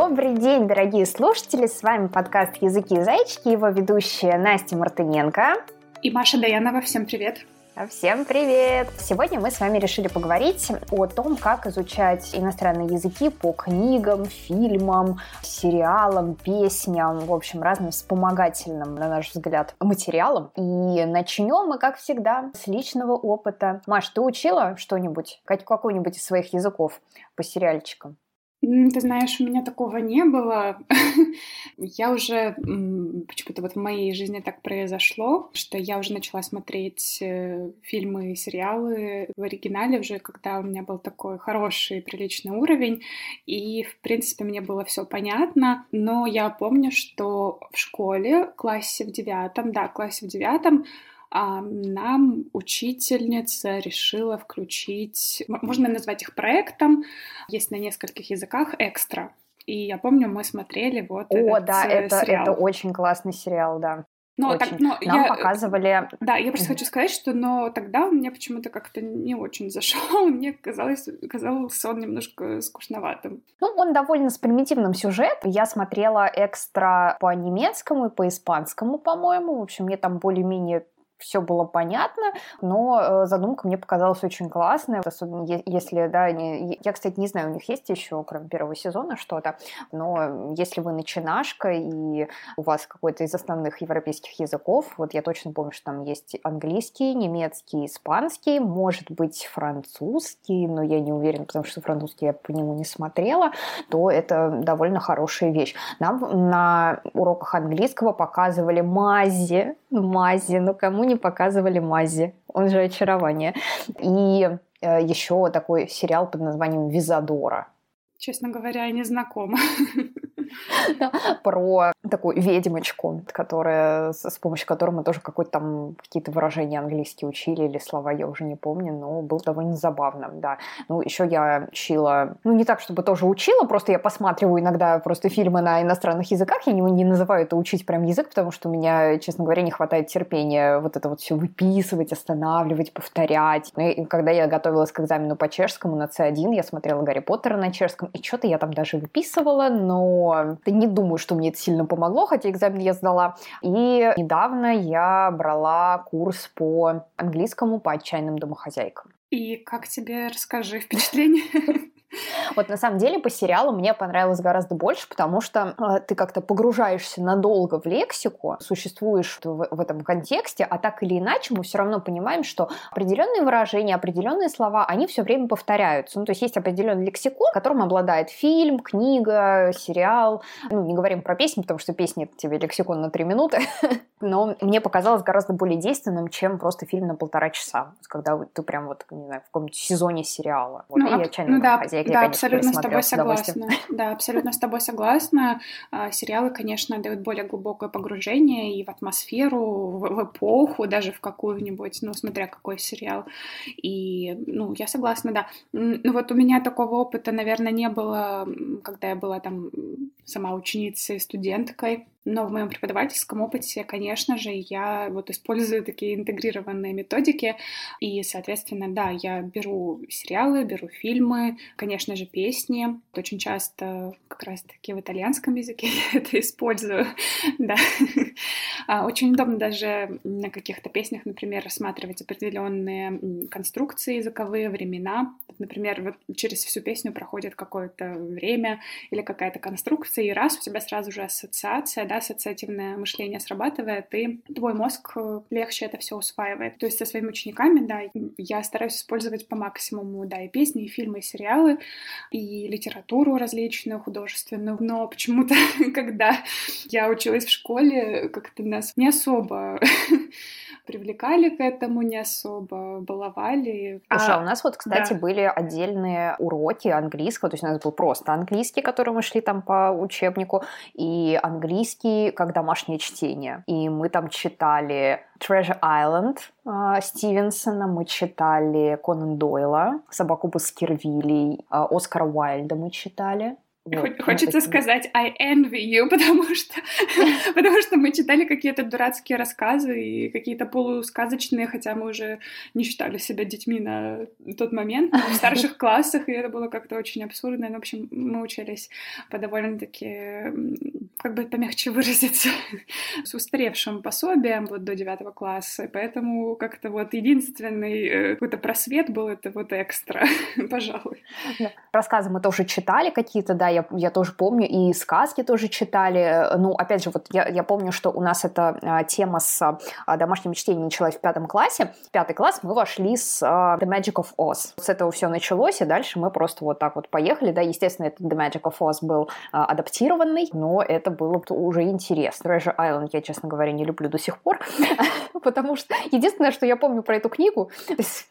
Добрый день, дорогие слушатели! С вами подкаст «Языки и зайчики», его ведущая Настя Мартыненко. И Маша Даянова. Всем привет! Всем привет! Сегодня мы с вами решили поговорить о том, как изучать иностранные языки по книгам, фильмам, сериалам, песням, в общем, разным вспомогательным, на наш взгляд, материалам. И начнем мы, как всегда, с личного опыта. Маш, ты учила что-нибудь, какой-нибудь из своих языков по сериальчикам? Ты знаешь, у меня такого не было. я уже почему-то вот в моей жизни так произошло, что я уже начала смотреть э, фильмы и сериалы в оригинале уже, когда у меня был такой хороший, приличный уровень. И, в принципе, мне было все понятно. Но я помню, что в школе, классе в девятом, да, классе в девятом, нам учительница решила включить, можно назвать их проектом, есть на нескольких языках экстра. И я помню, мы смотрели вот О, этот да, э, это, сериал. это очень классный сериал, да. Но очень. так, но Нам я, показывали... Да, я просто хочу сказать, что но тогда он мне почему-то как-то не очень зашел. Мне казалось, казался он немножко скучноватым. Ну, он довольно с примитивным сюжетом. Я смотрела экстра по немецкому и по испанскому, по-моему. В общем, мне там более-менее все было понятно, но э, задумка мне показалась очень классная, особенно если, да, они... я, кстати, не знаю, у них есть еще, кроме первого сезона, что-то, но если вы начинашка и у вас какой-то из основных европейских языков, вот я точно помню, что там есть английский, немецкий, испанский, может быть, французский, но я не уверена, потому что французский я по нему не смотрела, то это довольно хорошая вещь. Нам на уроках английского показывали мази, мази, ну кому не показывали мази, он же очарование. И э, еще такой сериал под названием «Визадора». Честно говоря, я не знакома. про такую ведьмочку, которая, с помощью которой мы тоже какой-то там какие-то выражения английские учили или слова, я уже не помню, но был довольно забавным, да. Ну, еще я учила, ну, не так, чтобы тоже учила, просто я посматриваю иногда просто фильмы на иностранных языках, я не, не называю это учить прям язык, потому что у меня, честно говоря, не хватает терпения вот это вот все выписывать, останавливать, повторять. Ну, и когда я готовилась к экзамену по чешскому на C1, я смотрела Гарри Поттера на чешском, и что-то я там даже выписывала, но не думаю, что мне это сильно помогло, хотя экзамен я сдала. И недавно я брала курс по английскому по отчаянным домохозяйкам. И как тебе, расскажи, впечатление? Вот на самом деле по сериалу мне понравилось гораздо больше, потому что э, ты как-то погружаешься надолго в лексику, существуешь в, в этом контексте, а так или иначе мы все равно понимаем, что определенные выражения, определенные слова, они все время повторяются. Ну, то есть есть определенный лексикон, которым обладает фильм, книга, сериал. Ну, не говорим про песни, потому что песни это тебе лексикон на три минуты, но мне показалось гораздо более действенным, чем просто фильм на полтора часа, когда ты прям вот, не знаю, в каком-то сезоне сериала. Вот, ну, и ну да, хозяйки, да, абсолютно с тобой согласна. Да, абсолютно с тобой согласна. А, сериалы, конечно, дают более глубокое погружение и в атмосферу, в, в эпоху, даже в какую-нибудь, ну, смотря какой сериал. И, ну, я согласна, да. Ну, вот у меня такого опыта, наверное, не было, когда я была там сама ученицей, студенткой. Но в моем преподавательском опыте, конечно же, я вот использую такие интегрированные методики. И, соответственно, да, я беру сериалы, беру фильмы, конечно же, песни. Очень часто как раз-таки в итальянском языке я это использую. да. А, очень удобно даже на каких-то песнях, например, рассматривать определенные конструкции языковые, времена. Например, вот через всю песню проходит какое-то время или какая-то конструкция, и раз у тебя сразу же ассоциация, да, ассоциативное мышление срабатывает, и твой мозг э, легче это все усваивает. То есть со своими учениками, да, я стараюсь использовать по максимуму, да, и песни, и фильмы, и сериалы, и литературу различную, художественную. Но почему-то, когда я училась в школе, как-то нас не особо привлекали к этому, не особо баловали. Слушай, а, у нас вот, кстати, да. были отдельные уроки английского, то есть у нас был просто английский, который мы шли там по учебнику, и английский как домашнее чтение. И мы там читали Treasure Island э, Стивенсона, мы читали Конан Дойла, Собаку Баскервилей, э, Оскара Уайльда мы читали. Вот. Хочется сказать I envy you, потому что, потому что мы читали какие-то дурацкие рассказы и какие-то полусказочные, хотя мы уже не считали себя детьми на тот момент, в старших классах, и это было как-то очень абсурдно. Ну, в общем, мы учились по довольно-таки, как бы помягче выразиться, с устаревшим пособием вот до девятого класса, и поэтому как-то вот единственный э, какой-то просвет был это вот экстра, пожалуй. Рассказы мы тоже читали какие-то, да, я, я тоже помню, и сказки тоже читали. Ну, опять же, вот я, я помню, что у нас эта а, тема с а, домашним чтением началась в пятом классе. В пятый класс мы вошли с а, The Magic of Oz. С этого все началось, и дальше мы просто вот так вот поехали. Да, естественно, этот The Magic of Oz был адаптированный, но это было уже интересно. Treasure Island я, честно говоря, не люблю до сих пор, потому что единственное, что я помню про эту книгу,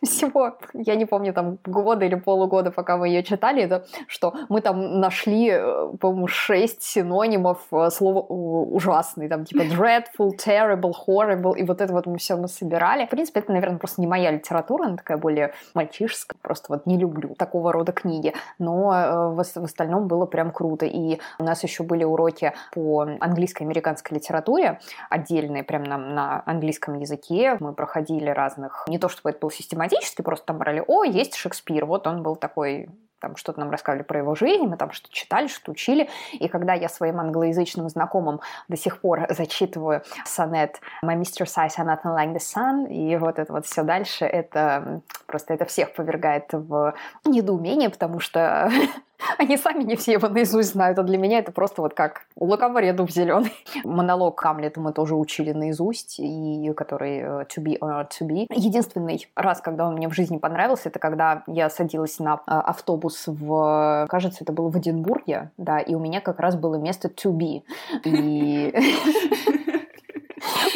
всего, я не помню, там, года или полугода, пока мы ее читали, это что мы там нашли, э, по-моему, шесть синонимов э, слова ужасный, там, типа dreadful, terrible, horrible, и вот это вот мы все мы собирали. В принципе, это, наверное, просто не моя литература, она такая более мальчишеская, просто вот не люблю такого рода книги, но э, в, в остальном было прям круто, и у нас еще были уроки по английской американской литературе, отдельные прям на, на английском языке, мы проходили разных, не то чтобы это было систематически, просто там брали, о, есть Шекспир, вот он был такой там что-то нам рассказывали про его жизнь, мы там что-то читали, что учили. И когда я своим англоязычным знакомым до сих пор зачитываю сонет «My Mr. Size are nothing like the sun», и вот это вот все дальше, это просто это всех повергает в недоумение, потому что Они сами не все его наизусть знают, а для меня это просто вот как у лукоморья дуб зеленый. Монолог Камлета мы тоже учили наизусть, и который э, to be or not to be. Единственный раз, когда он мне в жизни понравился, это когда я садилась на э, автобус в, кажется, это было в Эдинбурге, да, и у меня как раз было место to be. И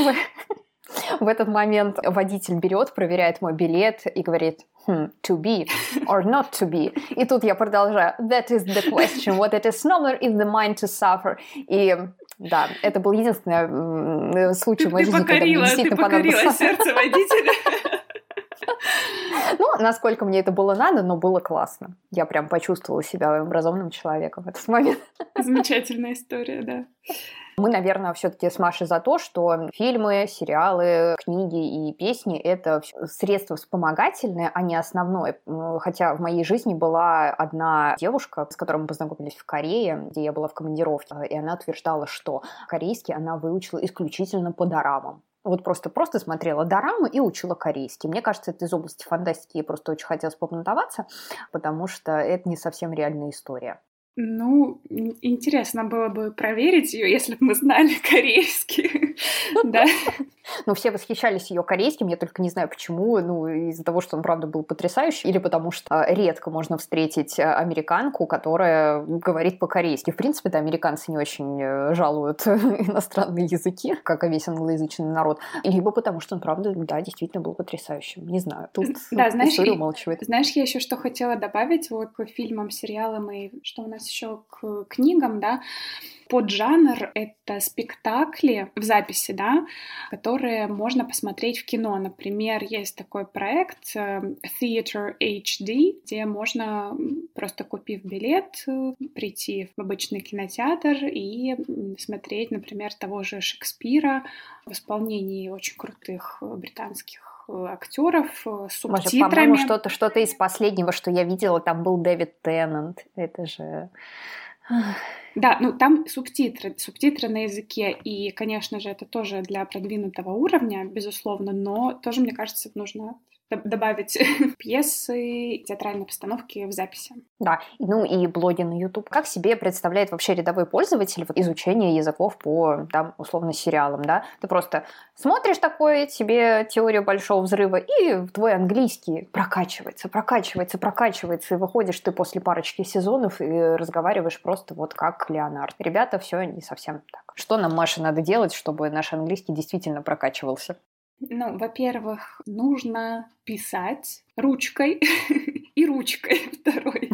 в этот момент водитель берет, проверяет мой билет и говорит, hmm, to be or not to be. И тут я продолжаю. That is the question. What it is nobler is the mind to suffer. И да, это был единственный случай в моей жизни, когда мне действительно ты понадобилось... сердце водителя. Ну, насколько мне это было надо, но было классно. Я прям почувствовала себя образованным человеком в этот момент. Замечательная история, да. Мы, наверное, все-таки с Машей за то, что фильмы, сериалы, книги и песни — это средства вспомогательные, а не основное. Хотя в моей жизни была одна девушка, с которой мы познакомились в Корее, где я была в командировке, и она утверждала, что корейский она выучила исключительно по дорамам. Вот просто, просто смотрела дорамы и учила корейский. Мне кажется, это из области фантастики. Я просто очень хотела попнутоваться, потому что это не совсем реальная история. Ну, интересно было бы проверить ее, если бы мы знали корейский. Да. Ну, все восхищались ее корейским, я только не знаю почему. Ну, из-за того, что он, правда, был потрясающий, или потому что редко можно встретить э, американку, которая говорит по-корейски. В принципе, да, американцы не очень э, жалуют иностранные языки, как и весь англоязычный народ. Либо потому что он, правда, да, действительно был потрясающим. Не знаю, тут да, знаешь, история умалчивает. Знаешь, я еще что хотела добавить вот к фильмам, сериалам и что у нас еще к книгам, да, поджанр — это спектакли в записи, да, которые можно посмотреть в кино. Например, есть такой проект э, Theater HD, где можно, просто купив билет, э, прийти в обычный кинотеатр и смотреть, например, того же Шекспира в исполнении очень крутых британских э, актеров с субтитрами. Может, что-то, что-то из последнего, что я видела, там был Дэвид Теннант. Это же... Да, ну там субтитры, субтитры на языке, и, конечно же, это тоже для продвинутого уровня, безусловно, но тоже, мне кажется, нужно добавить пьесы, театральные постановки в записи. Да, ну и блоги на YouTube. Как себе представляет вообще рядовой пользователь изучение языков по, там, условно, сериалам, да? Ты просто смотришь такое, тебе теорию большого взрыва, и твой английский прокачивается, прокачивается, прокачивается, и выходишь ты после парочки сезонов и разговариваешь просто вот как Леонард. Ребята, все не совсем так. Что нам, Маша, надо делать, чтобы наш английский действительно прокачивался? Ну, во-первых, нужно писать ручкой и ручкой второй.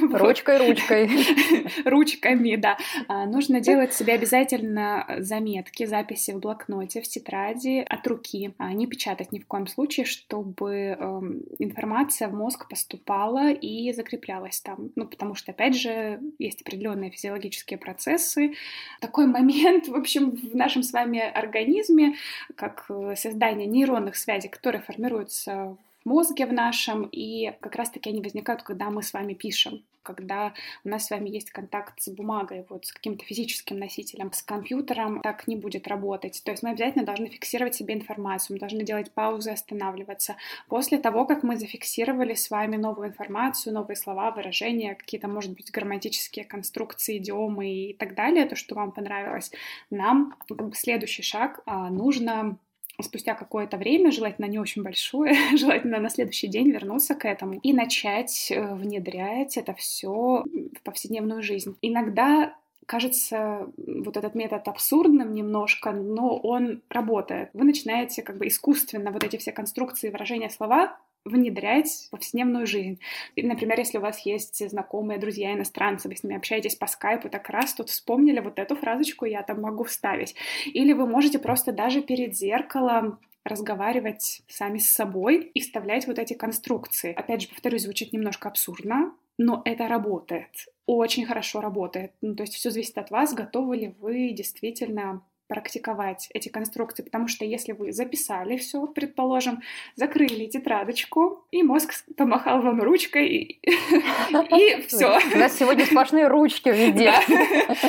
Ручкой, ручкой. Ручками, да. А, нужно делать себе обязательно заметки, записи в блокноте, в тетради от руки. А не печатать ни в коем случае, чтобы эм, информация в мозг поступала и закреплялась там. Ну, потому что, опять же, есть определенные физиологические процессы. Такой момент, в общем, в нашем с вами организме, как э, создание нейронных связей, которые формируются мозге в нашем, и как раз-таки они возникают, когда мы с вами пишем, когда у нас с вами есть контакт с бумагой, вот с каким-то физическим носителем, с компьютером, так не будет работать. То есть мы обязательно должны фиксировать себе информацию, мы должны делать паузы, останавливаться. После того, как мы зафиксировали с вами новую информацию, новые слова, выражения, какие-то, может быть, грамматические конструкции, идиомы и так далее, то, что вам понравилось, нам следующий шаг а, нужно спустя какое-то время, желательно не очень большое, желательно на следующий день вернуться к этому и начать э, внедрять это все в повседневную жизнь. Иногда кажется вот этот метод абсурдным немножко, но он работает. Вы начинаете как бы искусственно вот эти все конструкции, выражения, слова внедрять в повседневную жизнь. Например, если у вас есть знакомые, друзья, иностранцы, вы с ними общаетесь по скайпу, так раз тут вспомнили вот эту фразочку, я там могу вставить. Или вы можете просто даже перед зеркалом разговаривать сами с собой и вставлять вот эти конструкции. Опять же, повторюсь, звучит немножко абсурдно, но это работает. Очень хорошо работает. Ну, то есть все зависит от вас, готовы ли вы действительно практиковать эти конструкции, потому что если вы записали все, предположим, закрыли тетрадочку, и мозг помахал вам ручкой, и, и все. У нас сегодня сплошные ручки везде.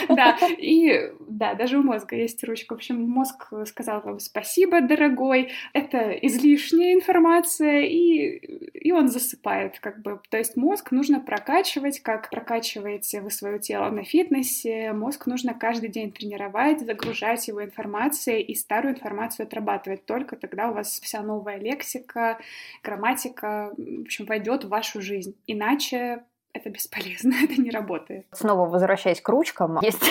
Да, и да, даже у мозга есть ручка. В общем, мозг сказал вам спасибо, дорогой, это излишняя информация, и, и он засыпает, как бы. То есть мозг нужно прокачивать, как прокачиваете вы свое тело на фитнесе, мозг нужно каждый день тренировать, загружать его информацией и старую информацию отрабатывать. Только тогда у вас вся новая лексика, грамматика, в общем, войдет в вашу жизнь. Иначе это бесполезно, это не работает. Снова возвращаясь к ручкам, есть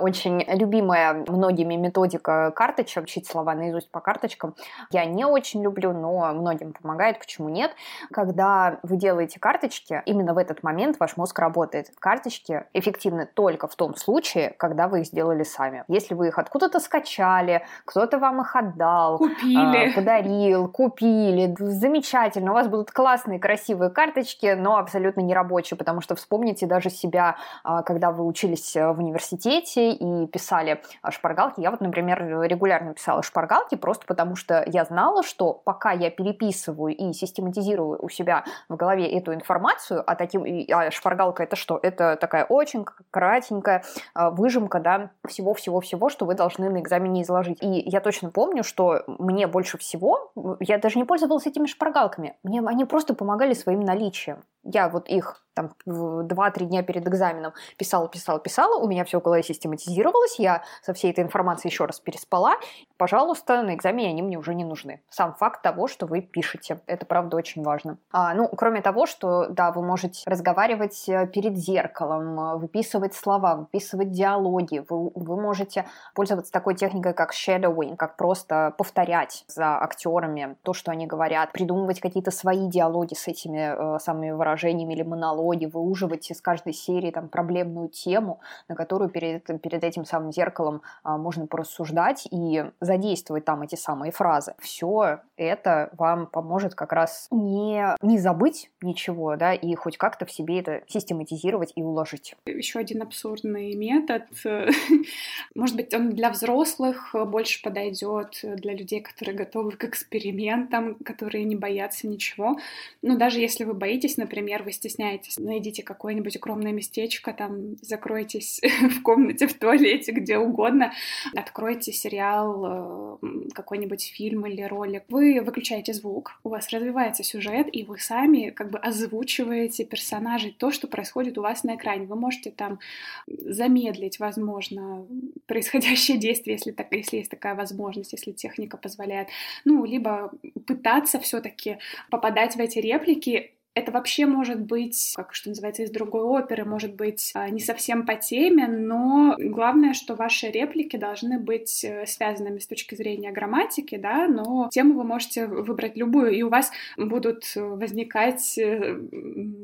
очень любимая многими методика карточек, учить слова наизусть по карточкам. Я не очень люблю, но многим помогает, почему нет. Когда вы делаете карточки, именно в этот момент ваш мозг работает. Карточки эффективны только в том случае, когда вы их сделали сами. Если вы их откуда-то скачали, кто-то вам их отдал, купили. А, подарил, купили, замечательно, у вас будут классные, красивые карточки, но абсолютно не рабочие, потому что вспомните даже себя, а, когда вы учились в университете, университете и писали шпаргалки. Я вот, например, регулярно писала шпаргалки просто потому, что я знала, что пока я переписываю и систематизирую у себя в голове эту информацию, а, таким, а шпаргалка это что? Это такая очень кратенькая а, выжимка да, всего-всего-всего, что вы должны на экзамене изложить. И я точно помню, что мне больше всего, я даже не пользовалась этими шпаргалками, мне они просто помогали своим наличием. Я вот их там 2-3 дня перед экзаменом писала, писала, писала, у меня все в голове систематизировалось, я со всей этой информацией еще раз переспала. Пожалуйста, на экзамене они мне уже не нужны. Сам факт того, что вы пишете, это правда очень важно. А, ну, кроме того, что, да, вы можете разговаривать э, перед зеркалом, выписывать слова, выписывать диалоги, вы, вы можете пользоваться такой техникой, как shadowing, как просто повторять за актерами то, что они говорят, придумывать какие-то свои диалоги с этими э, самыми выражениями или диалоги, выуживать из каждой серии там проблемную тему, на которую перед, перед этим самым зеркалом а, можно порассуждать и задействовать там эти самые фразы. Все это вам поможет как раз не, не забыть ничего, да, и хоть как-то в себе это систематизировать и уложить. Еще один абсурдный метод. Может быть, он для взрослых больше подойдет, для людей, которые готовы к экспериментам, которые не боятся ничего. Но даже если вы боитесь, например, вы стесняетесь найдите какое-нибудь укромное местечко, там, закройтесь в комнате, в туалете, где угодно, откройте сериал, э, какой-нибудь фильм или ролик. Вы выключаете звук, у вас развивается сюжет, и вы сами как бы озвучиваете персонажей, то, что происходит у вас на экране. Вы можете там замедлить, возможно, происходящее действие, если, так, если есть такая возможность, если техника позволяет. Ну, либо пытаться все таки попадать в эти реплики это вообще может быть, как что называется, из другой оперы, может быть а, не совсем по теме, но главное, что ваши реплики должны быть э, связанными с точки зрения грамматики, да, но тему вы можете выбрать любую, и у вас будут возникать э,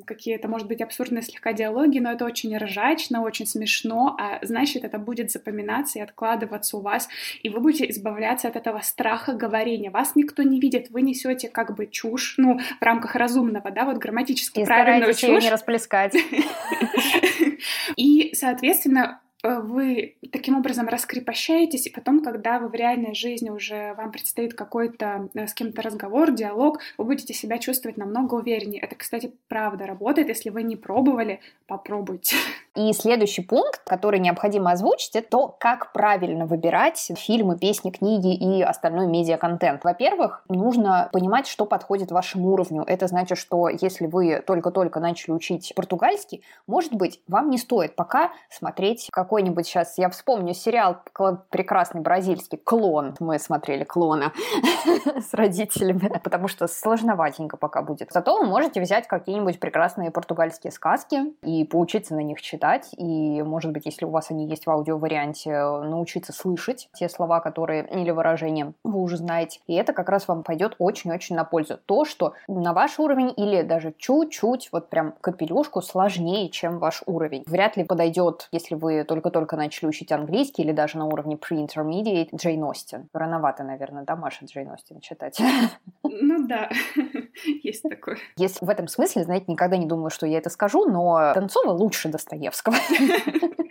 какие-то, может быть, абсурдные слегка диалоги, но это очень ржачно, очень смешно, а значит, это будет запоминаться и откладываться у вас, и вы будете избавляться от этого страха говорения. Вас никто не видит, вы несете как бы чушь, ну, в рамках разумного, да, вот грамматически и правильную чушь. ее не расплескать. И, соответственно, вы таким образом раскрепощаетесь, и потом, когда вы в реальной жизни уже вам предстоит какой-то э, с кем-то разговор, диалог, вы будете себя чувствовать намного увереннее. Это, кстати, правда работает. Если вы не пробовали, попробуйте. И следующий пункт, который необходимо озвучить, это то, как правильно выбирать фильмы, песни, книги и остальной медиа-контент. Во-первых, нужно понимать, что подходит вашему уровню. Это значит, что если вы только-только начали учить португальский, может быть, вам не стоит пока смотреть как какой-нибудь сейчас, я вспомню сериал прекрасный бразильский «Клон». Мы смотрели «Клона» с родителями, потому что сложноватенько пока будет. Зато вы можете взять какие-нибудь прекрасные португальские сказки и поучиться на них читать. И, может быть, если у вас они есть в аудиоварианте, научиться слышать те слова, которые или выражения вы уже знаете. И это как раз вам пойдет очень-очень на пользу. То, что на ваш уровень или даже чуть-чуть, вот прям капелюшку сложнее, чем ваш уровень. Вряд ли подойдет, если вы только только-только начали учить английский или даже на уровне pre-intermediate, Джейн Остин. Рановато, наверное, да, Маша Джейн Остин читать? Ну да, есть такое. Если в этом смысле, знаете, никогда не думала, что я это скажу, но Донцова лучше Достоевского.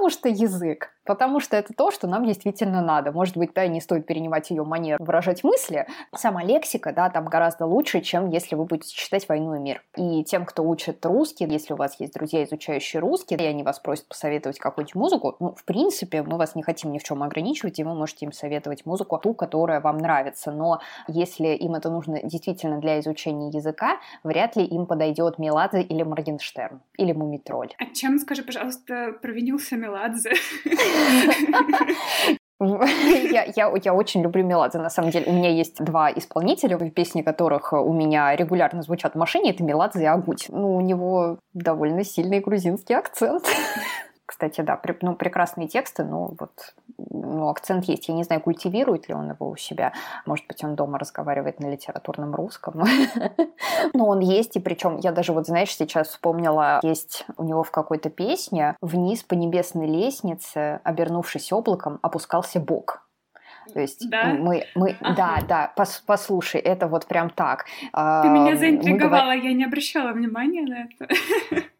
Потому что язык. Потому что это то, что нам действительно надо. Может быть, да, не стоит перенимать ее манеру выражать мысли. Сама лексика, да, там гораздо лучше, чем если вы будете читать «Войну и мир». И тем, кто учит русский, если у вас есть друзья, изучающие русский, и они вас просят посоветовать какую-нибудь музыку, ну, в принципе, мы вас не хотим ни в чем ограничивать, и вы можете им советовать музыку, ту, которая вам нравится. Но если им это нужно действительно для изучения языка, вряд ли им подойдет Меладзе или Моргенштерн, или Мумитроль. А чем, скажи, пожалуйста, провинился Меладзе? Я, я, я очень люблю Меладзе, на самом деле. У меня есть два исполнителя, песни которых у меня регулярно звучат в машине. Это Меладзе и Агуть. Ну, у него довольно сильный грузинский акцент. Кстати, да, при, ну, прекрасные тексты, но вот ну, акцент есть. Я не знаю, культивирует ли он его у себя. Может быть, он дома разговаривает на литературном русском. Но он есть, и причем я даже вот, знаешь, сейчас вспомнила, есть у него в какой-то песне «Вниз по небесной лестнице, обернувшись облаком, опускался Бог». То есть да? мы, мы ага. да, да, пос, послушай, это вот прям так. Ты меня заинтриговала, говор... я не обращала внимания на это.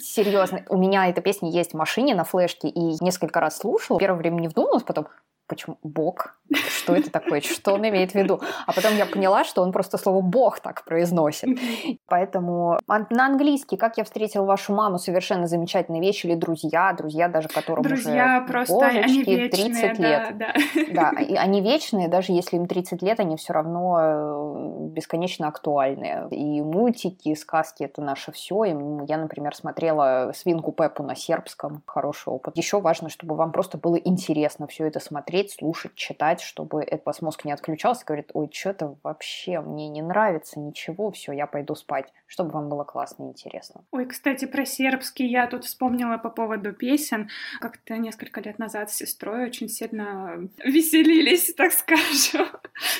Серьезно, у меня эта песня есть в машине на флешке, и несколько раз слушала. Первое время не вдумалась, потом, почему Бог? Что это такое? Что он имеет в виду? А потом я поняла, что он просто слово Бог так произносит. Поэтому на английский, как я встретил вашу маму, совершенно замечательная вещь, или друзья, друзья даже которым друзья уже просто, божечки, они вечные, 30 да, лет. Да. да, и они вечные, даже если им 30 лет, они все равно э, бесконечно актуальны. И мультики, и сказки — это наше все. И я, например, смотрела «Свинку Пеппу» на сербском. Хороший опыт. Еще важно, чтобы вам просто было интересно все это смотреть, слушать, читать, чтобы этот мозг не отключался, говорит, ой, что-то вообще мне не нравится, ничего, все, я пойду спать, чтобы вам было классно и интересно. Ой, кстати, про сербский я тут вспомнила по поводу песен. Как-то несколько лет назад с сестрой очень сильно веселились, так скажем.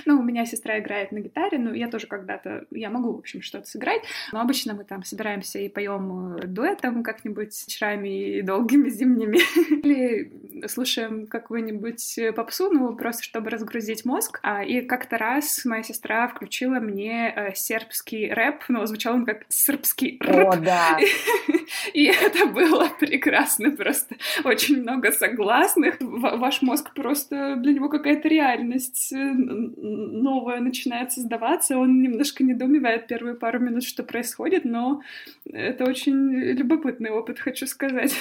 Ну, у меня сестра играет на гитаре, ну, я тоже когда-то, я могу, в общем, что-то сыграть, но обычно мы там собираемся и поем э, дуэтом как-нибудь вечерами и долгими зимними, или слушаем какую-нибудь попсу, ну, просто чтобы разгрузить мозг. А, и как-то раз моя сестра включила мне э, сербский рэп, но звучал он как сербский рэп. О, да. И это было прекрасно, просто очень много согласных. Ваш мозг просто для него какая-то реальность э, новая начинает создаваться. Он немножко недоумевает первые пару минут, что происходит, но это очень любопытный опыт, хочу сказать.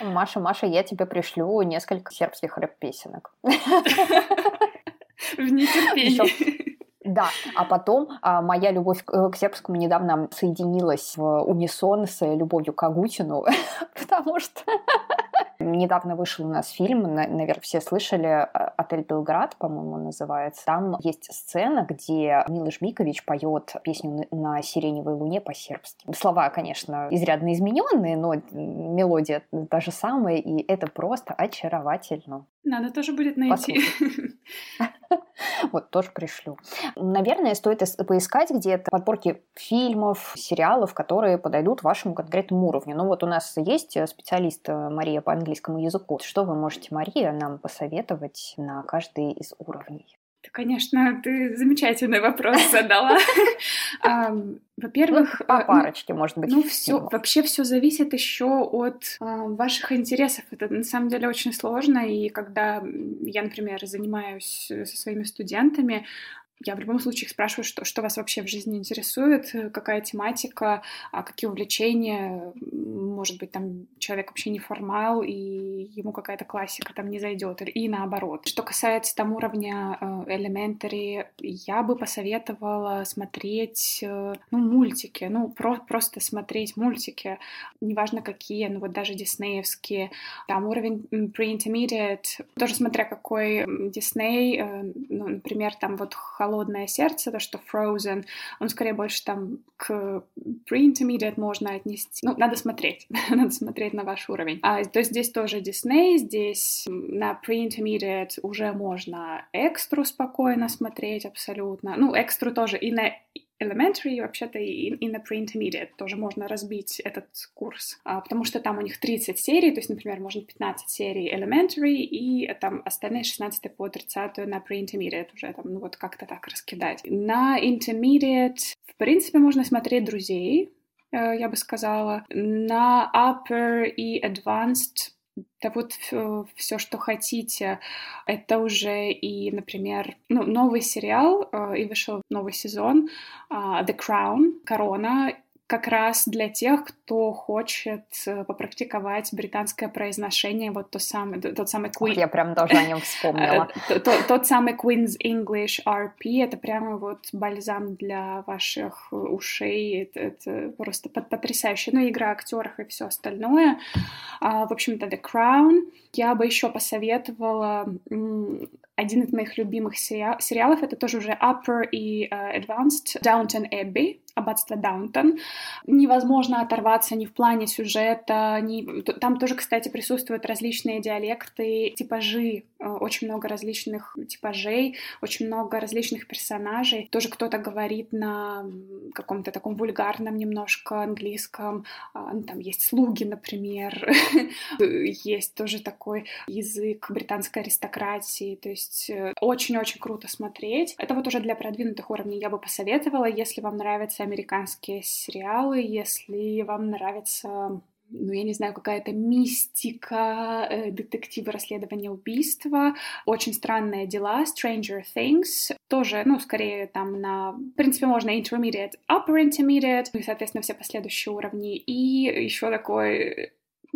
Маша, Маша, я тебе пришлю несколько сербских рэп-песенок. В нетерпении. Да, а потом а, моя любовь к, э, к сербскому недавно соединилась в унисон с любовью к Агутину, потому что Недавно вышел у нас фильм, наверное, все слышали, а, «Отель Белград», по-моему, называется. Там есть сцена, где Милош Бикович поет песню на сиреневой луне по-сербски. Слова, конечно, изрядно измененные, но мелодия та же самая, и это просто очаровательно. Надо тоже будет найти. Вот, тоже пришлю. Наверное, стоит поискать где-то подборки фильмов, сериалов, которые подойдут вашему конкретному уровню. Ну вот у нас есть специалист э, Мария по английскому языку. Что вы можете, Мария, нам посоветовать на каждый из уровней? Конечно, ты замечательный вопрос задала. Во-первых, ну, по а, парочке, может быть. Ну, все, вообще все зависит еще от ваших интересов. Это на самом деле очень сложно. И когда я, например, занимаюсь со своими студентами, я в любом случае спрашиваю, что, что вас вообще в жизни интересует, какая тематика, а какие увлечения. Может быть, там человек вообще не формал, и ему какая-то классика там не зайдет, и наоборот. Что касается там уровня э, elementary, я бы посоветовала смотреть, э, ну, мультики, ну, про просто смотреть мультики, неважно какие, ну, вот даже диснеевские. Там уровень pre-intermediate, тоже смотря какой Дисней, э, ну, например, там вот холодное сердце, то, что Frozen, он скорее больше там к pre-intermediate можно отнести. Ну, надо смотреть, надо смотреть на ваш уровень. А, то есть здесь тоже Disney, здесь на pre-intermediate уже можно экстру спокойно смотреть абсолютно. Ну, экстру тоже и на elementary, вообще-то и, и на pre-intermediate тоже можно разбить этот курс, а, потому что там у них 30 серий, то есть, например, можно 15 серий elementary и там остальные 16 по 30 на pre-intermediate уже там, ну вот как-то так раскидать. На intermediate, в принципе, можно смотреть друзей, э, я бы сказала. На upper и advanced да вот все, что хотите. Это уже и, например, ну, новый сериал, э, и вышел новый сезон uh, The Crown, Корона, как раз для тех, кто хочет э, попрактиковать британское произношение, вот то самое, тот самый Queen... Я прям тоже о нем вспомнила. Э, тот, самый Queen's English RP, это прямо вот бальзам для ваших ушей, это, просто потрясающе. Ну, игра актеров и все остальное. А, в общем-то, The Crown. Я бы еще посоветовала один из моих любимых сериалов, это тоже уже Upper и uh, Advanced, Downton Abbey, аббатство Даунтон. Невозможно оторваться ни в плане сюжета, ни... там тоже, кстати, присутствуют различные диалекты, типажи, э, очень много различных типажей, очень много различных персонажей. Тоже кто-то говорит на каком-то таком вульгарном немножко английском, а, ну, там есть слуги, например, есть тоже такой язык британской аристократии, то есть э, очень-очень круто смотреть. Это вот уже для продвинутых уровней я бы посоветовала, если вам нравятся американские сериалы, если вам нравится ну, я не знаю, какая-то мистика, э, детективы расследования убийства, очень странные дела, Stranger Things, тоже, ну, скорее там на, в принципе, можно intermediate, upper intermediate, ну и, соответственно, все последующие уровни, и еще такой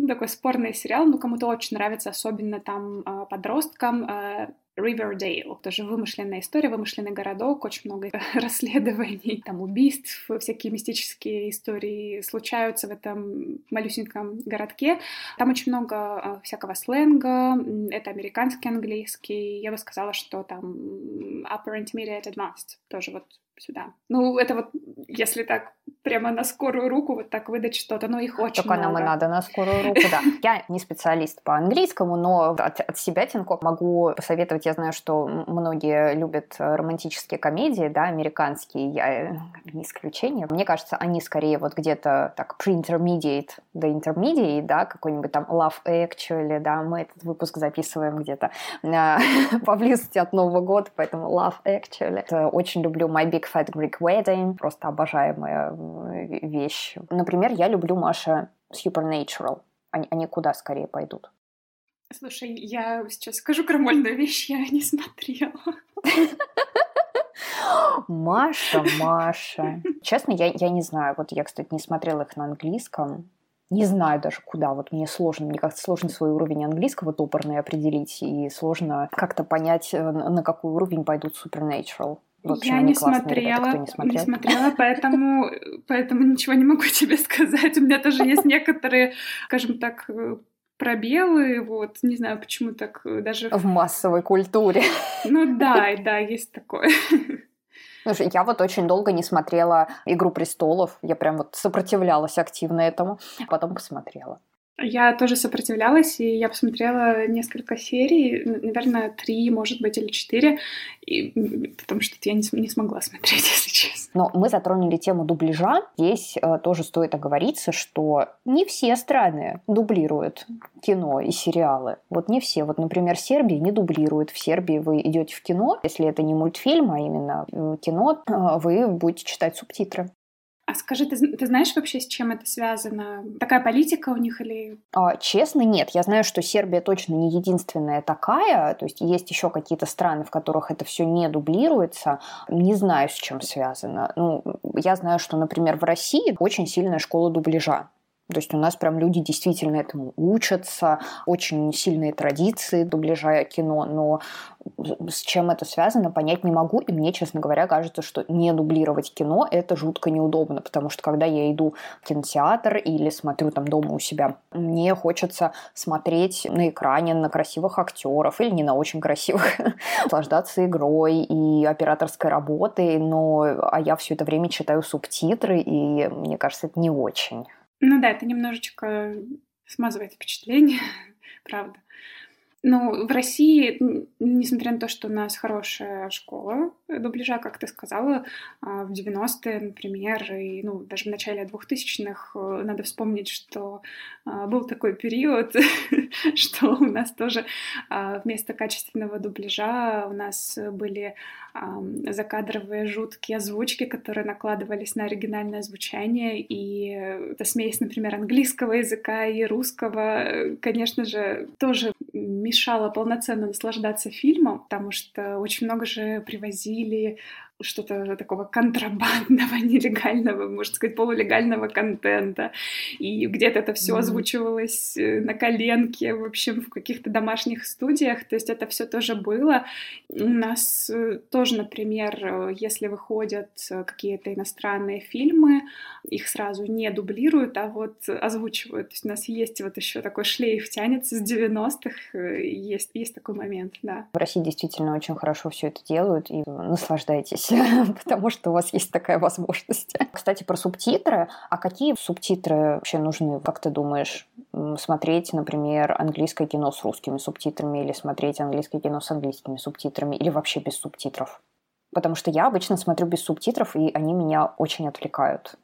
такой спорный сериал, ну, кому-то очень нравится, особенно там а, подросткам, а, Ривердейл. Тоже вымышленная история, вымышленный городок, очень много расследований, там убийств, всякие мистические истории случаются в этом малюсеньком городке. Там очень много а, всякого сленга, это американский английский. Я бы сказала, что там upper intermediate advanced тоже вот сюда. Ну, это вот, если так прямо на скорую руку вот так выдать что-то, но их очень Только много. нам и надо на скорую руку, да. Я не специалист по английскому, но от, от себя, Тинко, могу посоветовать. Я знаю, что многие любят романтические комедии, да, американские. Я э, не исключение. Мне кажется, они скорее вот где-то так pre-intermediate до intermediate, да, какой-нибудь там Love Actually, да, мы этот выпуск записываем где-то э, поблизости от Нового года, поэтому Love Actually. Очень люблю My Big Fat Greek Wedding, просто обожаемая вещь. Например, я люблю, Маша, Supernatural. Они, они куда скорее пойдут? Слушай, я сейчас скажу крамольную вещь, я не смотрела. Маша, Маша. Честно, я, я не знаю. Вот я, кстати, не смотрела их на английском. Не знаю даже куда. Вот мне сложно, мне как-то сложно свой уровень английского топорный определить, и сложно как-то понять, э, на какой уровень пойдут Supernatural. Я не смотрела, ребята, не, не смотрела, поэтому, поэтому ничего не могу тебе сказать. У меня тоже есть некоторые, скажем так, пробелы, вот, не знаю, почему так э, даже... В массовой культуре. Ну да, да, есть такое. Слушай, я вот очень долго не смотрела «Игру престолов», я прям вот сопротивлялась активно этому, потом посмотрела. Я тоже сопротивлялась, и я посмотрела несколько серий, наверное, три, может быть, или четыре, и, потому что я не, не смогла смотреть, если честно. Но мы затронули тему дубляжа. Здесь э, тоже стоит оговориться, что не все страны дублируют кино и сериалы. Вот не все. Вот, например, Сербия не дублирует. В Сербии вы идете в кино, если это не мультфильм, а именно э, кино, э, вы будете читать субтитры. А скажи, ты, ты знаешь вообще, с чем это связано? Такая политика у них или... А, честно, нет. Я знаю, что Сербия точно не единственная такая. То есть есть еще какие-то страны, в которых это все не дублируется. Не знаю, с чем связано. Ну, я знаю, что, например, в России очень сильная школа дубляжа. То есть у нас прям люди действительно этому учатся, очень сильные традиции дубляжа кино, но с чем это связано, понять не могу. И мне, честно говоря, кажется, что не дублировать кино – это жутко неудобно, потому что когда я иду в кинотеатр или смотрю там дома у себя, мне хочется смотреть на экране на красивых актеров или не на очень красивых, наслаждаться игрой и операторской работой, но а я все это время читаю субтитры, и мне кажется, это не очень. Ну да, это немножечко смазывает впечатление, правда. Ну, в России, несмотря на то, что у нас хорошая школа дубляжа, как ты сказала, а, в 90-е, например, и ну, даже в начале 2000-х, э, надо вспомнить, что а, был такой период, что у нас тоже а, вместо качественного дубляжа у нас были закадровые жуткие озвучки, которые накладывались на оригинальное звучание, и эта смесь, например, английского языка и русского, конечно же, тоже мешала полноценно наслаждаться фильмом, потому что очень много же привозили что-то такого контрабандного, нелегального, можно сказать, полулегального контента. И где-то это все mm-hmm. озвучивалось э, на коленке, в общем, в каких-то домашних студиях. То есть это все тоже было. У нас э, тоже, например, э, если выходят какие-то иностранные фильмы, их сразу не дублируют, а вот озвучивают. То есть у нас есть вот еще такой шлейф тянется с 90-х, есть, есть такой момент, да. В России действительно очень хорошо все это делают, и наслаждайтесь потому что у вас есть такая возможность. Кстати, про субтитры. А какие субтитры вообще нужны, как ты думаешь? Смотреть, например, английское кино с русскими субтитрами или смотреть английское кино с английскими субтитрами или вообще без субтитров? Потому что я обычно смотрю без субтитров, и они меня очень отвлекают.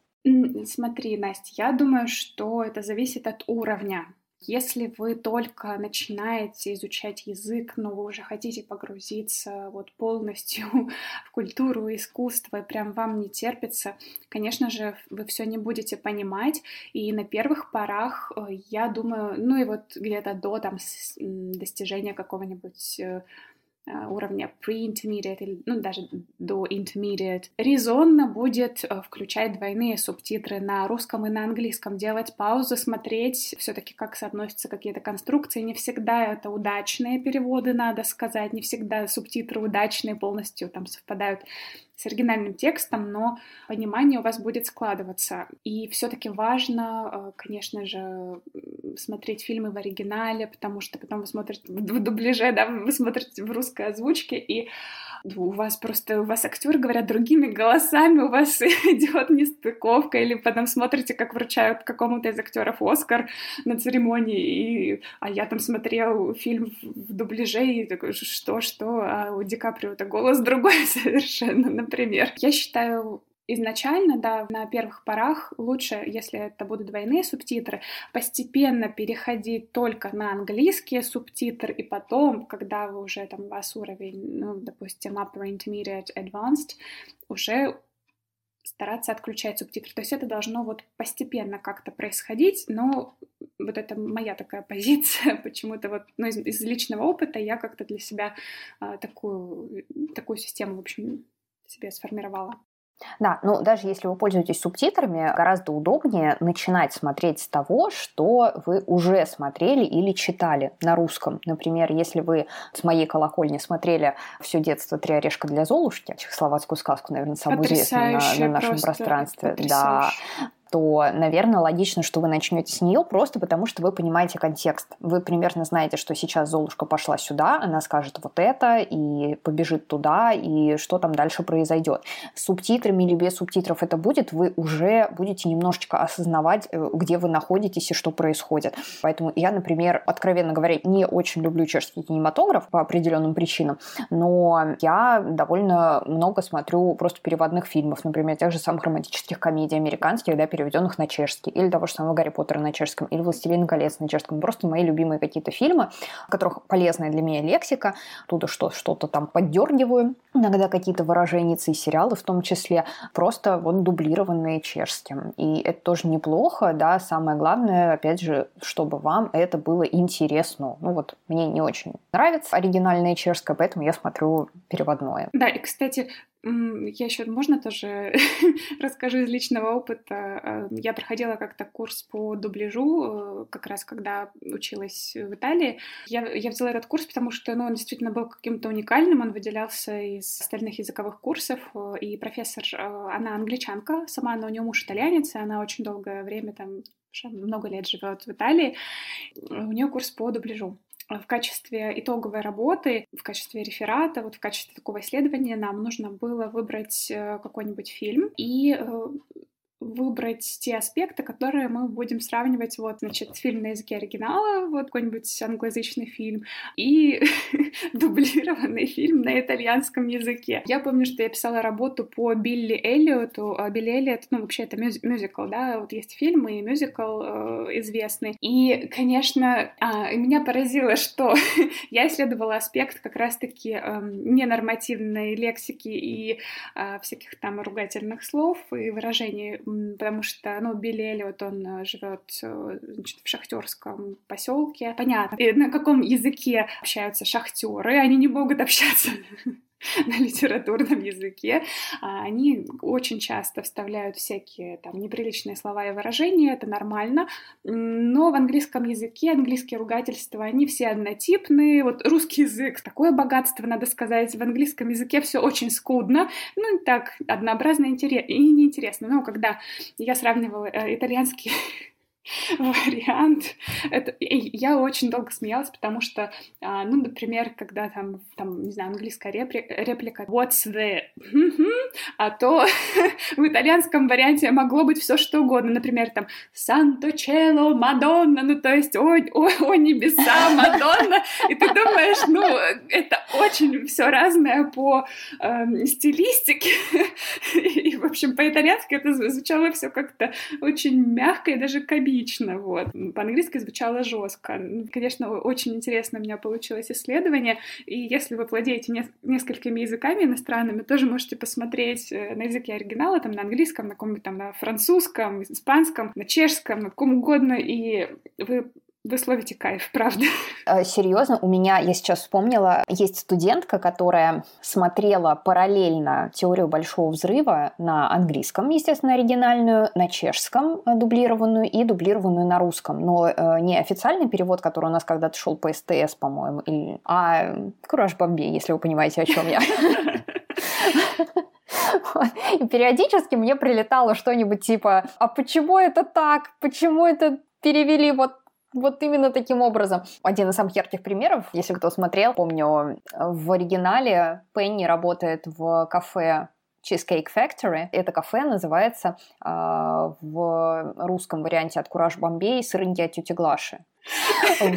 Смотри, Настя, я думаю, что это зависит от уровня если вы только начинаете изучать язык, но вы уже хотите погрузиться вот полностью в культуру, искусство, и прям вам не терпится, конечно же, вы все не будете понимать, и на первых порах, э, я думаю, ну и вот где-то до там достижения какого-нибудь э, уровня pre-intermediate, ну даже до intermediate, резонно будет э, включать двойные субтитры на русском и на английском, делать паузы, смотреть все-таки, как соотносятся какие-то конструкции. Не всегда это удачные переводы, надо сказать, не всегда субтитры удачные полностью там совпадают с оригинальным текстом, но понимание у вас будет складываться. И все-таки важно, э, конечно же, смотреть фильмы в оригинале, потому что потом вы смотрите в дубляже, да, вы смотрите в русской озвучке, и у вас просто, у вас актеры говорят другими голосами, у вас идет нестыковка, или потом смотрите, как вручают какому-то из актеров Оскар на церемонии, и, а я там смотрел фильм в дубляже, и такой, что, что, а у Ди Каприо-то голос другой совершенно, например. Я считаю, изначально, да, на первых порах лучше, если это будут двойные субтитры, постепенно переходить только на английские субтитры, и потом, когда вы уже там у вас уровень, ну, допустим, upper intermediate advanced, уже стараться отключать субтитры. То есть это должно вот постепенно как-то происходить, но вот это моя такая позиция, почему-то вот, ну, из, из личного опыта я как-то для себя а, такую, такую систему, в общем, себе сформировала. Да, ну даже если вы пользуетесь субтитрами, гораздо удобнее начинать смотреть с того, что вы уже смотрели или читали на русском. Например, если вы с моей колокольни смотрели все детство «Три орешка для Золушки», чехословацкую сказку, наверное, самую известную на, на нашем пространстве. Да, то, наверное, логично, что вы начнете с нее просто потому, что вы понимаете контекст. Вы примерно знаете, что сейчас Золушка пошла сюда, она скажет вот это и побежит туда, и что там дальше произойдет. С субтитрами или без субтитров это будет, вы уже будете немножечко осознавать, э, где вы находитесь и что происходит. Поэтому я, например, откровенно говоря, не очень люблю чешский кинематограф по определенным причинам, но я довольно много смотрю просто переводных фильмов, например, тех же самых романтических комедий американских, да, переведенных на чешский, или того же самого Гарри Поттера на чешском, или «Властелин колец» на чешском. Просто мои любимые какие-то фильмы, в которых полезная для меня лексика, оттуда что, что-то там поддергиваю, иногда какие-то выражения и сериалы в том числе, просто вот дублированные чешским. И это тоже неплохо, да, самое главное, опять же, чтобы вам это было интересно. Ну вот, мне не очень нравится оригинальное чешское, поэтому я смотрю переводное. Да, и, кстати, я еще, можно тоже расскажу из личного опыта. Э, я проходила как-то курс по дубляжу, э, как раз когда училась в Италии. Я, я взяла этот курс, потому что ну, он действительно был каким-то уникальным, он выделялся из остальных языковых курсов. Э, и профессор, она англичанка, сама она у нее муж итальянец, и она очень долгое время там много лет живет в Италии. У нее курс по дубляжу в качестве итоговой работы, в качестве реферата, вот в качестве такого исследования нам нужно было выбрать э, какой-нибудь фильм. И э, выбрать те аспекты, которые мы будем сравнивать, вот, значит, фильм на языке оригинала, вот какой-нибудь англоязычный фильм, и дублированный фильм на итальянском языке. Я помню, что я писала работу по Билли Эллиоту. А Билли Эллиот, ну, вообще это мюз- мюзикл, да, вот есть фильм и мюзикл э, известный. И, конечно, а, меня поразило, что я исследовала аспект как раз-таки э, ненормативной лексики и э, всяких там ругательных слов и выражений потому что, ну, Билли Эллиот, он э, живет э, значит, в шахтерском поселке. Понятно, и на каком языке общаются шахтеры, они не могут общаться на литературном языке, а, они очень часто вставляют всякие там неприличные слова и выражения, это нормально, но в английском языке английские ругательства, они все однотипные, вот русский язык, такое богатство, надо сказать, в английском языке все очень скудно, ну так однообразно и неинтересно, но когда я сравнивала э, итальянский вариант. Это, я очень долго смеялась, потому что, а, ну, например, когда там, там не знаю, английская реплика «What's the...» а то в итальянском варианте могло быть все что угодно. Например, там «Санто чело Мадонна», ну, то есть «О, о, о небеса, Мадонна», и ты думаешь, ну, это очень все разное по э, стилистике, и, в общем, по-итальянски это звучало все как-то очень мягко и даже комично вот. По-английски звучало жестко. Конечно, очень интересно у меня получилось исследование, и если вы владеете не несколькими языками иностранными, тоже можете посмотреть э, на языке оригинала, там, на английском, на каком-нибудь там, на французском, испанском, на чешском, на каком угодно, и вы вы словите кайф, правда. Э, серьезно, у меня, я сейчас вспомнила, есть студентка, которая смотрела параллельно теорию большого взрыва на английском, естественно, оригинальную, на чешском э, дублированную и дублированную на русском. Но э, не официальный перевод, который у нас когда-то шел по СТС, по-моему, или... а Кураж Бомбей, если вы понимаете, о чем я. И периодически мне прилетало что-нибудь типа, а почему это так? Почему это перевели вот вот именно таким образом. Один из самых ярких примеров, если кто смотрел, помню, в оригинале Пенни работает в кафе Cheesecake Factory. Это кафе называется э, в русском варианте от Кураж Бомбей от тети Глаши.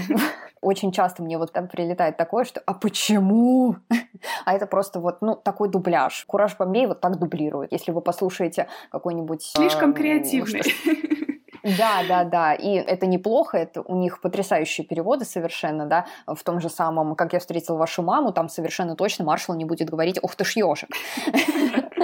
Очень часто мне вот там прилетает такое, что «А почему?» А это просто вот, ну, такой дубляж. Кураж Бомбей вот так дублирует. Если вы послушаете какой-нибудь... Слишком креативный. Да, да, да. И это неплохо, это у них потрясающие переводы совершенно, да. В том же самом «Как я встретил вашу маму» там совершенно точно маршал не будет говорить «Ух ты ж ежик».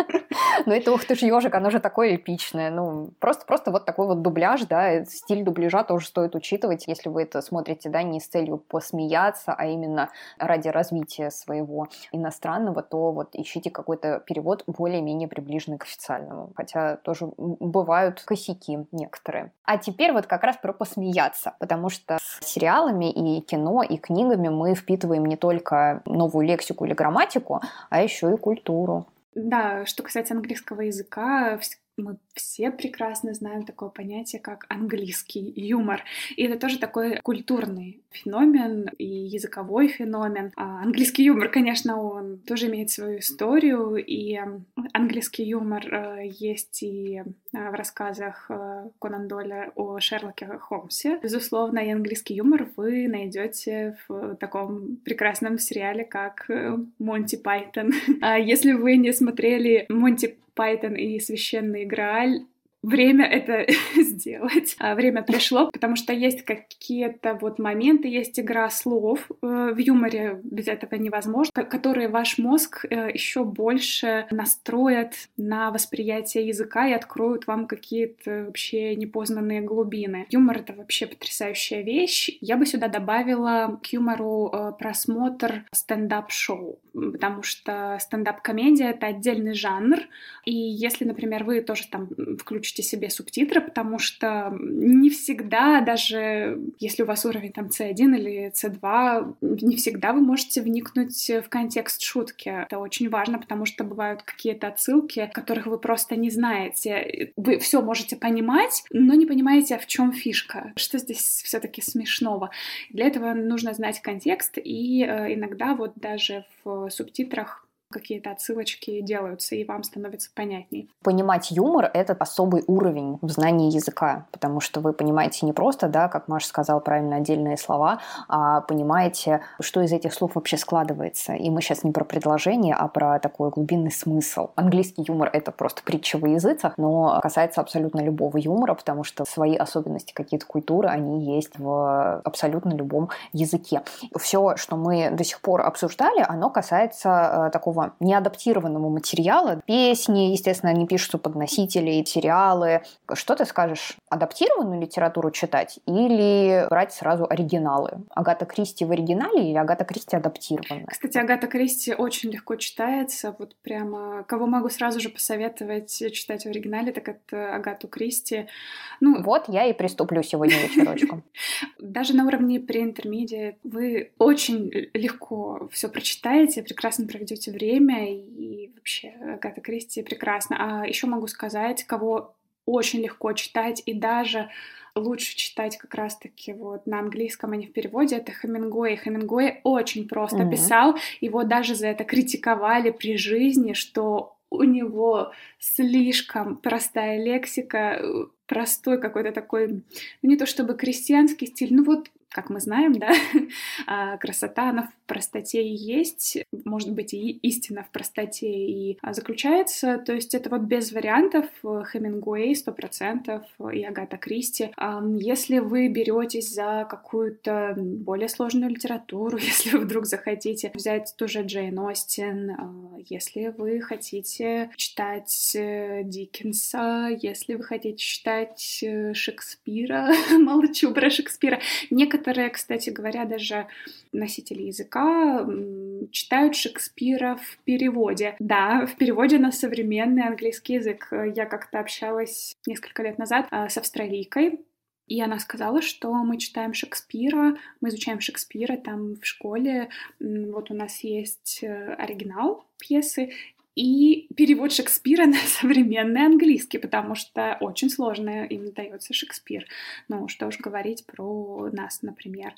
Но это «Ух ты ж ежик», оно же такое эпичное. Ну, просто, просто вот такой вот дубляж, да, стиль дубляжа тоже стоит учитывать, если вы это смотрите, да, не с целью посмеяться, а именно ради развития своего иностранного, то вот ищите какой-то перевод более-менее приближенный к официальному. Хотя тоже бывают косяки некоторые. А теперь вот как раз про посмеяться, потому что с сериалами и кино, и книгами мы впитываем не только новую лексику или грамматику, а еще и культуру. Да, что касается английского языка, мы все прекрасно знаем такое понятие, как английский юмор. И это тоже такой культурный феномен и языковой феномен. А английский юмор, конечно, он тоже имеет свою историю, и английский юмор э, есть и э, в рассказах э, Конан Доля о Шерлоке Холмсе. Безусловно, и английский юмор вы найдете в таком прекрасном сериале, как Монти Пайтон. А если вы не смотрели Монти Пайтон и Священный Грааль, время это сделать. А время пришло, потому что есть какие-то вот моменты, есть игра слов э, в юморе, без этого невозможно, которые ваш мозг э, еще больше настроят на восприятие языка и откроют вам какие-то вообще непознанные глубины. Юмор — это вообще потрясающая вещь. Я бы сюда добавила к юмору э, просмотр стендап-шоу, потому что стендап-комедия — это отдельный жанр, и если, например, вы тоже там включите включите себе субтитры, потому что не всегда, даже если у вас уровень там C1 или C2, не всегда вы можете вникнуть в контекст шутки. Это очень важно, потому что бывают какие-то отсылки, которых вы просто не знаете. Вы все можете понимать, но не понимаете, в чем фишка, что здесь все-таки смешного. Для этого нужно знать контекст, и э, иногда вот даже в субтитрах какие-то отсылочки делаются, и вам становится понятней. Понимать юмор — это особый уровень в знании языка, потому что вы понимаете не просто, да, как Маша сказала правильно, отдельные слова, а понимаете, что из этих слов вообще складывается. И мы сейчас не про предложение, а про такой глубинный смысл. Английский юмор — это просто притча во языцах, но касается абсолютно любого юмора, потому что свои особенности какие-то культуры, они есть в абсолютно любом языке. Все, что мы до сих пор обсуждали, оно касается э, такого такого неадаптированного материала. Песни, естественно, они пишутся под носители, сериалы. Что ты скажешь, адаптированную литературу читать или брать сразу оригиналы? Агата Кристи в оригинале или Агата Кристи адаптированная? Кстати, Агата Кристи очень легко читается. Вот прямо кого могу сразу же посоветовать читать в оригинале, так это Агату Кристи. Ну, вот я и приступлю сегодня вечерочком. Даже на уровне преинтермедиа вы очень легко все прочитаете, прекрасно проведете время время, и вообще Агата Кристи прекрасно. А еще могу сказать, кого очень легко читать, и даже лучше читать как раз-таки вот на английском, а не в переводе, это Хемингуэй. Хемингуэй очень просто mm-hmm. писал, его даже за это критиковали при жизни, что у него слишком простая лексика, простой какой-то такой, ну не то чтобы крестьянский стиль, ну вот как мы знаем, да, а, красота, она простоте и есть, может быть, и истина в простоте и а, заключается, то есть это вот без вариантов Хемингуэй сто процентов и Агата Кристи. Если вы беретесь за какую-то более сложную литературу, если вы вдруг захотите взять тоже Джейн Остин, а, если вы хотите читать э, Диккенса, если вы хотите читать э, Шекспира, молчу про Шекспира, Некоторые, кстати говоря, даже носители языка читают Шекспира в переводе. Да, в переводе на современный английский язык. Я как-то общалась несколько лет назад а, с австралийкой, и она сказала, что мы читаем Шекспира, мы изучаем Шекспира там в школе. Вот у нас есть э, оригинал пьесы, и перевод Шекспира на современный английский, потому что очень сложно им дается Шекспир. Ну, что уж говорить про нас, например.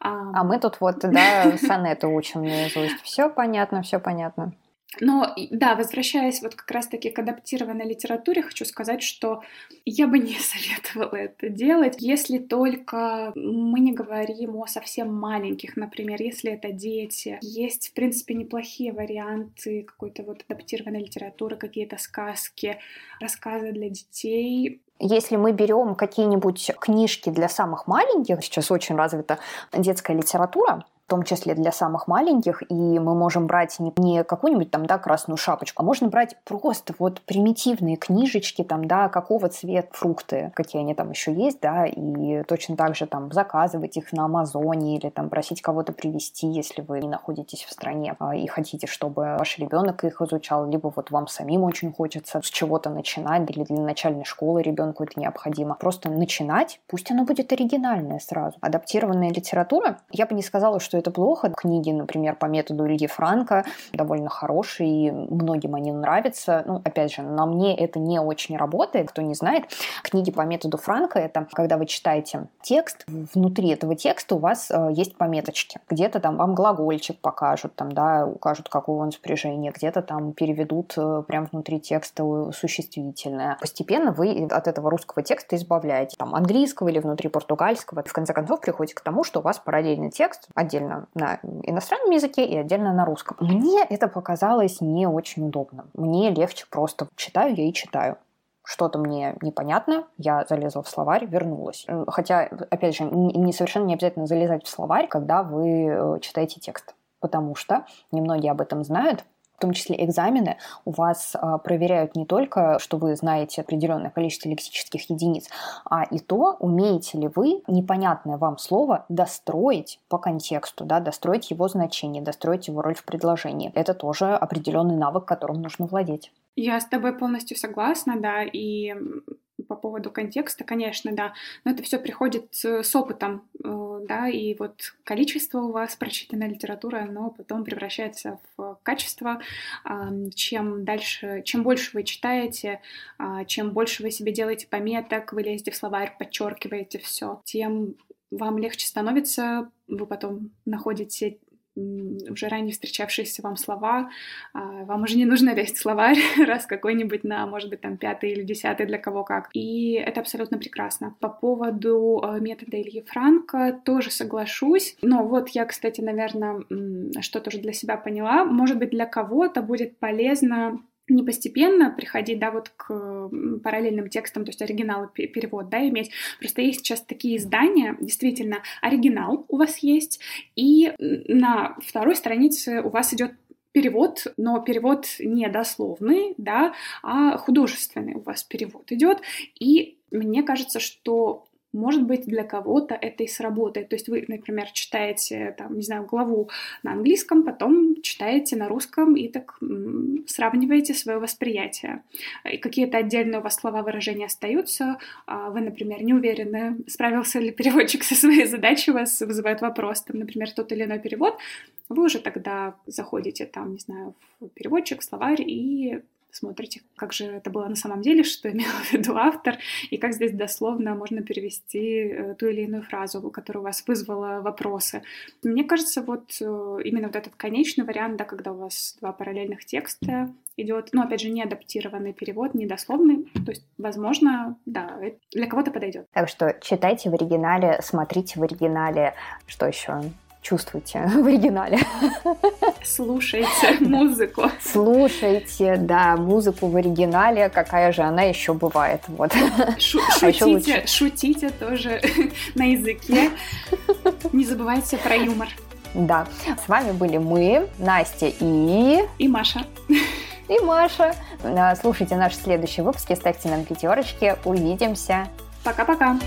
А мы тут вот, да, сонеты учим наизусть. Все понятно, все понятно. Но да, возвращаясь вот как раз-таки к адаптированной литературе, хочу сказать, что я бы не советовала это делать, если только мы не говорим о совсем маленьких, например, если это дети. Есть, в принципе, неплохие варианты какой-то вот адаптированной литературы, какие-то сказки, рассказы для детей. Если мы берем какие-нибудь книжки для самых маленьких, сейчас очень развита детская литература, том числе для самых маленьких, и мы можем брать не, какую-нибудь там, да, красную шапочку, а можно брать просто вот примитивные книжечки, там, да, какого цвета фрукты, какие они там еще есть, да, и точно так же там заказывать их на Амазоне или там просить кого-то привезти, если вы не находитесь в стране а, и хотите, чтобы ваш ребенок их изучал, либо вот вам самим очень хочется с чего-то начинать, или для начальной школы ребенку это необходимо. Просто начинать, пусть оно будет оригинальное сразу. Адаптированная литература, я бы не сказала, что это плохо. Книги, например, по методу Ильи Франка довольно хорошие, и многим они нравятся. Ну, опять же, на мне это не очень работает. Кто не знает, книги по методу Франка — это когда вы читаете текст, внутри этого текста у вас э, есть пометочки. Где-то там вам глагольчик покажут, там, да, укажут, какого он спряжения, где-то там переведут э, прямо внутри текста существительное. Постепенно вы от этого русского текста избавляете. Там английского или внутри португальского. В конце концов приходите к тому, что у вас параллельный текст отдельно на иностранном языке и отдельно на русском. Мне это показалось не очень удобно. Мне легче просто читаю я и читаю что-то мне непонятно, я залезла в словарь, вернулась. Э, хотя, опять же, не совершенно не обязательно залезать в словарь, когда вы э, читаете текст. Потому что немногие об этом знают, в том числе экзамены, у вас а, проверяют не только, что вы знаете определенное количество лексических единиц, а и то, умеете ли вы непонятное вам слово достроить по контексту, да, достроить его значение, достроить его роль в предложении. Это тоже определенный навык, которым нужно владеть. Я с тобой полностью согласна, да, и по поводу контекста, конечно, да, но это все приходит с опытом, э, да, и вот количество у вас прочитанной литературы, оно потом превращается в качество. Чем дальше, чем больше вы читаете, а, чем больше вы себе делаете пометок, вы лезете в словарь, подчеркиваете все, тем вам легче становится, вы потом находите уже ранее встречавшиеся вам слова, а, вам уже не нужно лезть в словарь раз какой-нибудь на, может быть, там пятый или десятый для кого как. И это абсолютно прекрасно. По поводу а, метода Ильи Франка тоже соглашусь. Но вот я, кстати, наверное, что-то уже для себя поняла. Может быть, для кого-то будет полезно не постепенно приходить, да, вот к параллельным текстам, то есть оригинал и перевод, да, иметь. Просто есть сейчас такие издания, действительно, оригинал у вас есть, и на второй странице у вас идет перевод, но перевод не дословный, да, а художественный у вас перевод идет. И мне кажется, что может быть, для кого-то это и сработает. То есть вы, например, читаете, там, не знаю, главу на английском, потом читаете на русском и так сравниваете свое восприятие. И какие-то отдельные у вас слова выражения остаются. А вы, например, не уверены, справился ли переводчик со своей задачей, вас вызывает вопрос, там, например, тот или иной перевод. Вы уже тогда заходите там, не знаю, в переводчик, в словарь и смотрите, как же это было на самом деле, что имел в виду автор, и как здесь дословно можно перевести э, ту или иную фразу, которая у вас вызвала вопросы. Мне кажется, вот э, именно вот этот конечный вариант, да, когда у вас два параллельных текста идет, ну, опять же, не адаптированный перевод, не дословный, то есть, возможно, да, для кого-то подойдет. Так что читайте в оригинале, смотрите в оригинале, что еще? Чувствуйте в оригинале. Слушайте музыку. Слушайте, да, музыку в оригинале, какая же она еще бывает. Вот. Шу а шутите, шутите тоже на языке. Не забывайте про юмор. Да, с вами были мы, Настя и... И Маша. И Маша. Слушайте наши следующие выпуски, ставьте нам пятерочки. Увидимся. Пока-пока.